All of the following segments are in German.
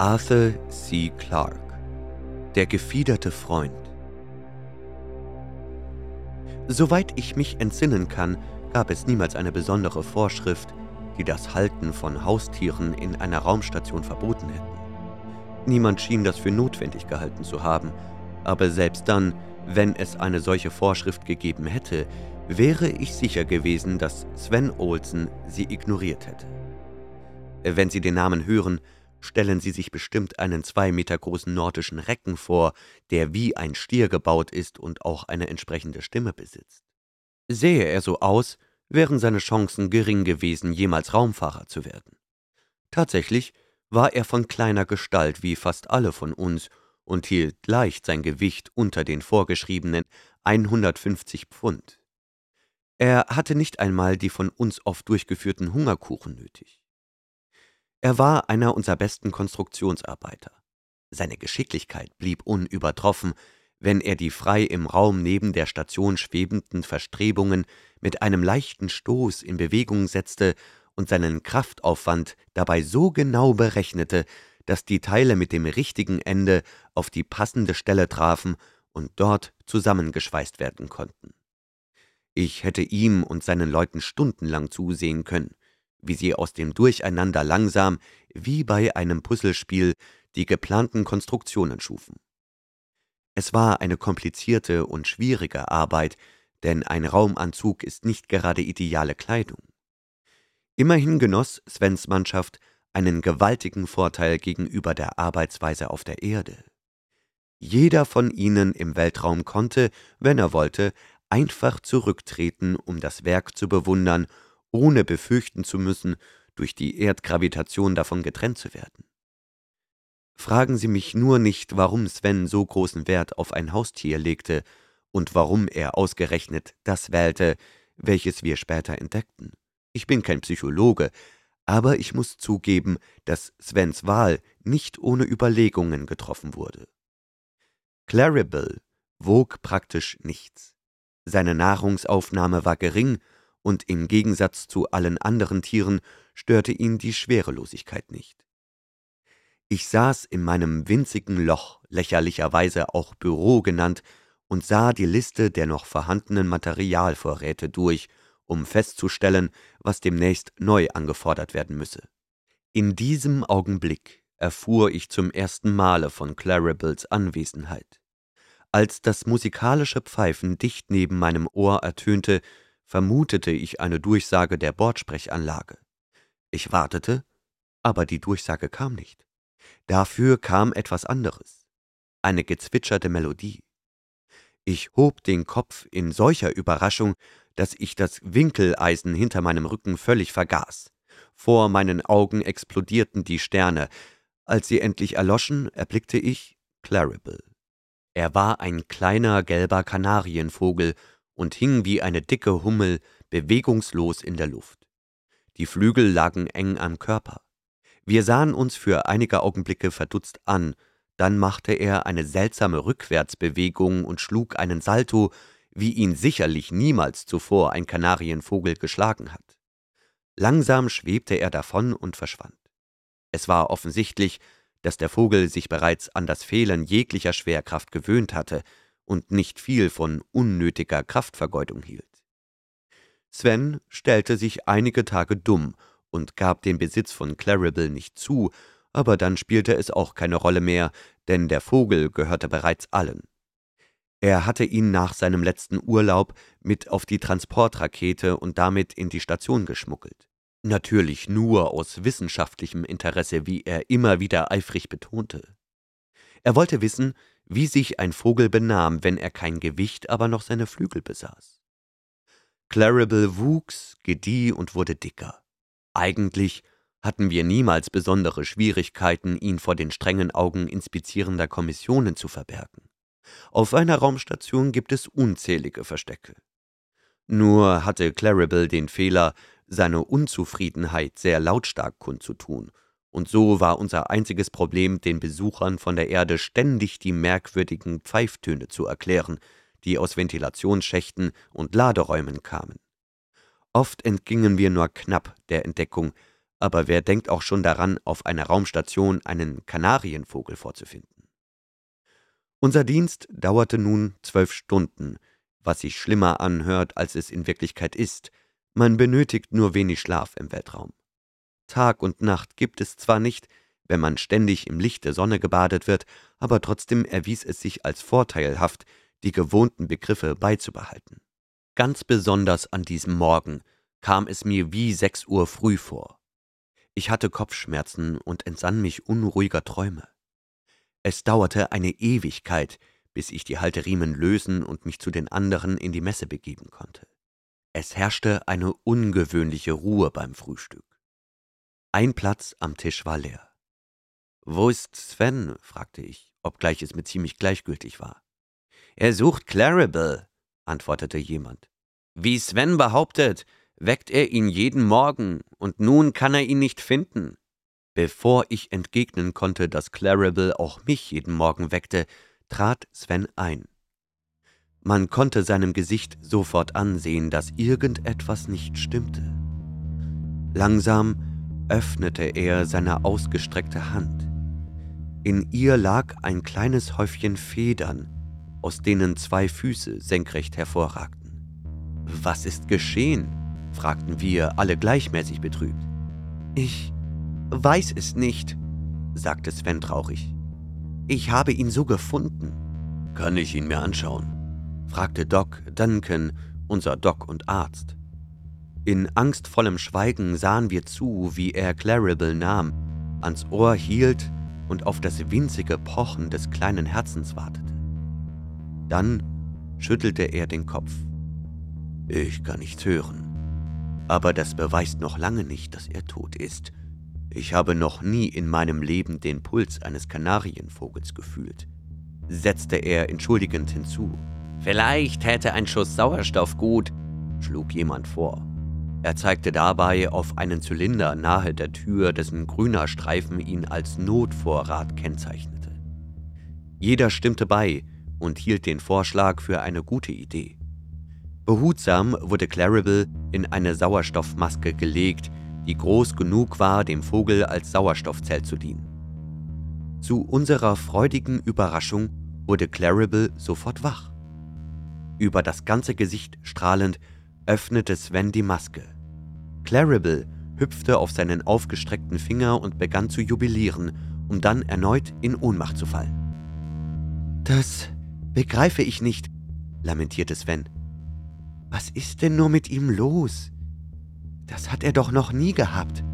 Arthur C. Clarke Der gefiederte Freund Soweit ich mich entsinnen kann, gab es niemals eine besondere Vorschrift, die das Halten von Haustieren in einer Raumstation verboten hätten. Niemand schien das für notwendig gehalten zu haben, aber selbst dann, wenn es eine solche Vorschrift gegeben hätte, wäre ich sicher gewesen, dass Sven Olsen sie ignoriert hätte. Wenn Sie den Namen hören, stellen Sie sich bestimmt einen zwei Meter großen nordischen Recken vor, der wie ein Stier gebaut ist und auch eine entsprechende Stimme besitzt. Sähe er so aus, wären seine Chancen gering gewesen, jemals Raumfahrer zu werden. Tatsächlich war er von kleiner Gestalt wie fast alle von uns und hielt leicht sein Gewicht unter den vorgeschriebenen 150 Pfund. Er hatte nicht einmal die von uns oft durchgeführten Hungerkuchen nötig. Er war einer unserer besten Konstruktionsarbeiter. Seine Geschicklichkeit blieb unübertroffen, wenn er die frei im Raum neben der Station schwebenden Verstrebungen mit einem leichten Stoß in Bewegung setzte und seinen Kraftaufwand dabei so genau berechnete, dass die Teile mit dem richtigen Ende auf die passende Stelle trafen und dort zusammengeschweißt werden konnten. Ich hätte ihm und seinen Leuten stundenlang zusehen können, wie sie aus dem Durcheinander langsam, wie bei einem Puzzlespiel, die geplanten Konstruktionen schufen. Es war eine komplizierte und schwierige Arbeit, denn ein Raumanzug ist nicht gerade ideale Kleidung. Immerhin genoss Svens Mannschaft einen gewaltigen Vorteil gegenüber der Arbeitsweise auf der Erde. Jeder von ihnen im Weltraum konnte, wenn er wollte, einfach zurücktreten, um das Werk zu bewundern, ohne befürchten zu müssen, durch die Erdgravitation davon getrennt zu werden. Fragen Sie mich nur nicht, warum Sven so großen Wert auf ein Haustier legte und warum er ausgerechnet das wählte, welches wir später entdeckten. Ich bin kein Psychologe, aber ich muss zugeben, dass Svens Wahl nicht ohne Überlegungen getroffen wurde. Claribel wog praktisch nichts. Seine Nahrungsaufnahme war gering und im Gegensatz zu allen anderen Tieren störte ihn die Schwerelosigkeit nicht. Ich saß in meinem winzigen Loch, lächerlicherweise auch Büro genannt, und sah die Liste der noch vorhandenen Materialvorräte durch um festzustellen, was demnächst neu angefordert werden müsse. In diesem Augenblick erfuhr ich zum ersten Male von Claribels Anwesenheit. Als das musikalische Pfeifen dicht neben meinem Ohr ertönte, vermutete ich eine Durchsage der Bordsprechanlage. Ich wartete, aber die Durchsage kam nicht. Dafür kam etwas anderes, eine gezwitscherte Melodie. Ich hob den Kopf in solcher Überraschung, dass ich das Winkeleisen hinter meinem Rücken völlig vergaß. Vor meinen Augen explodierten die Sterne. Als sie endlich erloschen, erblickte ich Claribel. Er war ein kleiner gelber Kanarienvogel und hing wie eine dicke Hummel bewegungslos in der Luft. Die Flügel lagen eng am Körper. Wir sahen uns für einige Augenblicke verdutzt an, dann machte er eine seltsame Rückwärtsbewegung und schlug einen Salto, wie ihn sicherlich niemals zuvor ein Kanarienvogel geschlagen hat. Langsam schwebte er davon und verschwand. Es war offensichtlich, dass der Vogel sich bereits an das Fehlen jeglicher Schwerkraft gewöhnt hatte und nicht viel von unnötiger Kraftvergeudung hielt. Sven stellte sich einige Tage dumm und gab den Besitz von Claribel nicht zu, aber dann spielte es auch keine Rolle mehr, denn der Vogel gehörte bereits allen. Er hatte ihn nach seinem letzten Urlaub mit auf die Transportrakete und damit in die Station geschmuggelt. Natürlich nur aus wissenschaftlichem Interesse, wie er immer wieder eifrig betonte. Er wollte wissen, wie sich ein Vogel benahm, wenn er kein Gewicht, aber noch seine Flügel besaß. Claribel wuchs, gedieh und wurde dicker. Eigentlich hatten wir niemals besondere Schwierigkeiten, ihn vor den strengen Augen inspizierender Kommissionen zu verbergen. Auf einer Raumstation gibt es unzählige Verstecke. Nur hatte Claribel den Fehler, seine Unzufriedenheit sehr lautstark kundzutun, und so war unser einziges Problem, den Besuchern von der Erde ständig die merkwürdigen Pfeiftöne zu erklären, die aus Ventilationsschächten und Laderäumen kamen. Oft entgingen wir nur knapp der Entdeckung, aber wer denkt auch schon daran, auf einer Raumstation einen Kanarienvogel vorzufinden? Unser Dienst dauerte nun zwölf Stunden, was sich schlimmer anhört, als es in Wirklichkeit ist. Man benötigt nur wenig Schlaf im Weltraum. Tag und Nacht gibt es zwar nicht, wenn man ständig im Licht der Sonne gebadet wird, aber trotzdem erwies es sich als vorteilhaft, die gewohnten Begriffe beizubehalten. Ganz besonders an diesem Morgen kam es mir wie sechs Uhr früh vor. Ich hatte Kopfschmerzen und entsann mich unruhiger Träume. Es dauerte eine Ewigkeit, bis ich die Halteriemen lösen und mich zu den anderen in die Messe begeben konnte. Es herrschte eine ungewöhnliche Ruhe beim Frühstück. Ein Platz am Tisch war leer. Wo ist Sven? fragte ich, obgleich es mir ziemlich gleichgültig war. Er sucht Claribel, antwortete jemand. Wie Sven behauptet, weckt er ihn jeden Morgen, und nun kann er ihn nicht finden. Bevor ich entgegnen konnte, dass Claribel auch mich jeden Morgen weckte, trat Sven ein. Man konnte seinem Gesicht sofort ansehen, dass irgendetwas nicht stimmte. Langsam öffnete er seine ausgestreckte Hand. In ihr lag ein kleines Häufchen Federn, aus denen zwei Füße senkrecht hervorragten. Was ist geschehen? fragten wir alle gleichmäßig betrübt. Ich weiß es nicht, sagte Sven traurig. Ich habe ihn so gefunden. Kann ich ihn mir anschauen? fragte Doc Duncan, unser Doc und Arzt. In angstvollem Schweigen sahen wir zu, wie er Claribel nahm, ans Ohr hielt und auf das winzige Pochen des kleinen Herzens wartete. Dann schüttelte er den Kopf. Ich kann nichts hören. Aber das beweist noch lange nicht, dass er tot ist. Ich habe noch nie in meinem Leben den Puls eines Kanarienvogels gefühlt, setzte er entschuldigend hinzu. Vielleicht hätte ein Schuss Sauerstoff gut, schlug jemand vor. Er zeigte dabei auf einen Zylinder nahe der Tür, dessen grüner Streifen ihn als Notvorrat kennzeichnete. Jeder stimmte bei und hielt den Vorschlag für eine gute Idee. Behutsam wurde Claribel in eine Sauerstoffmaske gelegt, die groß genug war, dem Vogel als Sauerstoffzelt zu dienen. Zu unserer freudigen Überraschung wurde Claribel sofort wach. Über das ganze Gesicht strahlend öffnete Sven die Maske. Claribel hüpfte auf seinen aufgestreckten Finger und begann zu jubilieren, um dann erneut in Ohnmacht zu fallen. Das begreife ich nicht, lamentierte Sven. Was ist denn nur mit ihm los? Das hat er doch noch nie gehabt.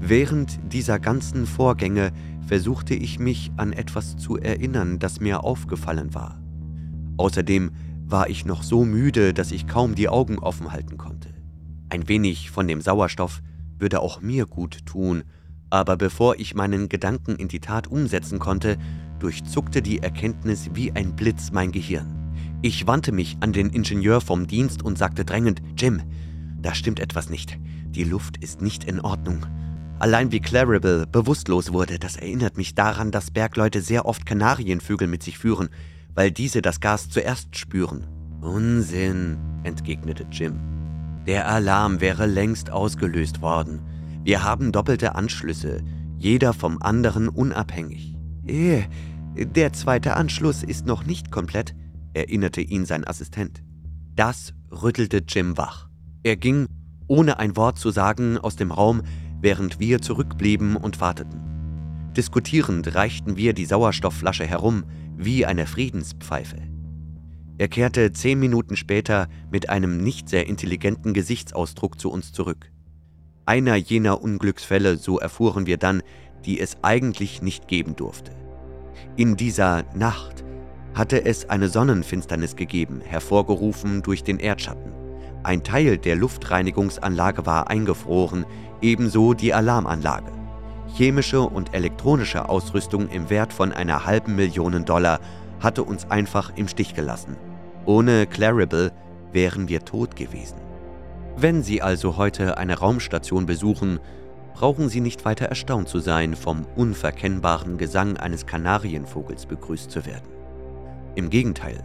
Während dieser ganzen Vorgänge versuchte ich mich an etwas zu erinnern, das mir aufgefallen war. Außerdem war ich noch so müde, dass ich kaum die Augen offen halten konnte. Ein wenig von dem Sauerstoff würde auch mir gut tun, aber bevor ich meinen Gedanken in die Tat umsetzen konnte, durchzuckte die Erkenntnis wie ein Blitz mein Gehirn. Ich wandte mich an den Ingenieur vom Dienst und sagte drängend, Jim, da stimmt etwas nicht. Die Luft ist nicht in Ordnung. Allein wie Claribel bewusstlos wurde, das erinnert mich daran, dass Bergleute sehr oft Kanarienvögel mit sich führen weil diese das Gas zuerst spüren. Unsinn, entgegnete Jim. Der Alarm wäre längst ausgelöst worden. Wir haben doppelte Anschlüsse, jeder vom anderen unabhängig. Eh, der zweite Anschluss ist noch nicht komplett, erinnerte ihn sein Assistent. Das rüttelte Jim wach. Er ging, ohne ein Wort zu sagen, aus dem Raum, während wir zurückblieben und warteten. Diskutierend reichten wir die Sauerstoffflasche herum, wie eine Friedenspfeife. Er kehrte zehn Minuten später mit einem nicht sehr intelligenten Gesichtsausdruck zu uns zurück. Einer jener Unglücksfälle, so erfuhren wir dann, die es eigentlich nicht geben durfte. In dieser Nacht hatte es eine Sonnenfinsternis gegeben, hervorgerufen durch den Erdschatten. Ein Teil der Luftreinigungsanlage war eingefroren, ebenso die Alarmanlage chemische und elektronische Ausrüstung im Wert von einer halben Million Dollar hatte uns einfach im Stich gelassen. Ohne Claribel wären wir tot gewesen. Wenn Sie also heute eine Raumstation besuchen, brauchen Sie nicht weiter erstaunt zu sein, vom unverkennbaren Gesang eines Kanarienvogels begrüßt zu werden. Im Gegenteil,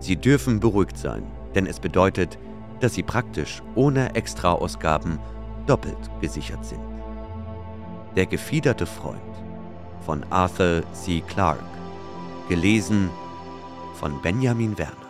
Sie dürfen beruhigt sein, denn es bedeutet, dass Sie praktisch ohne Extraausgaben doppelt gesichert sind. Der gefiederte Freund von Arthur C. Clarke, gelesen von Benjamin Werner.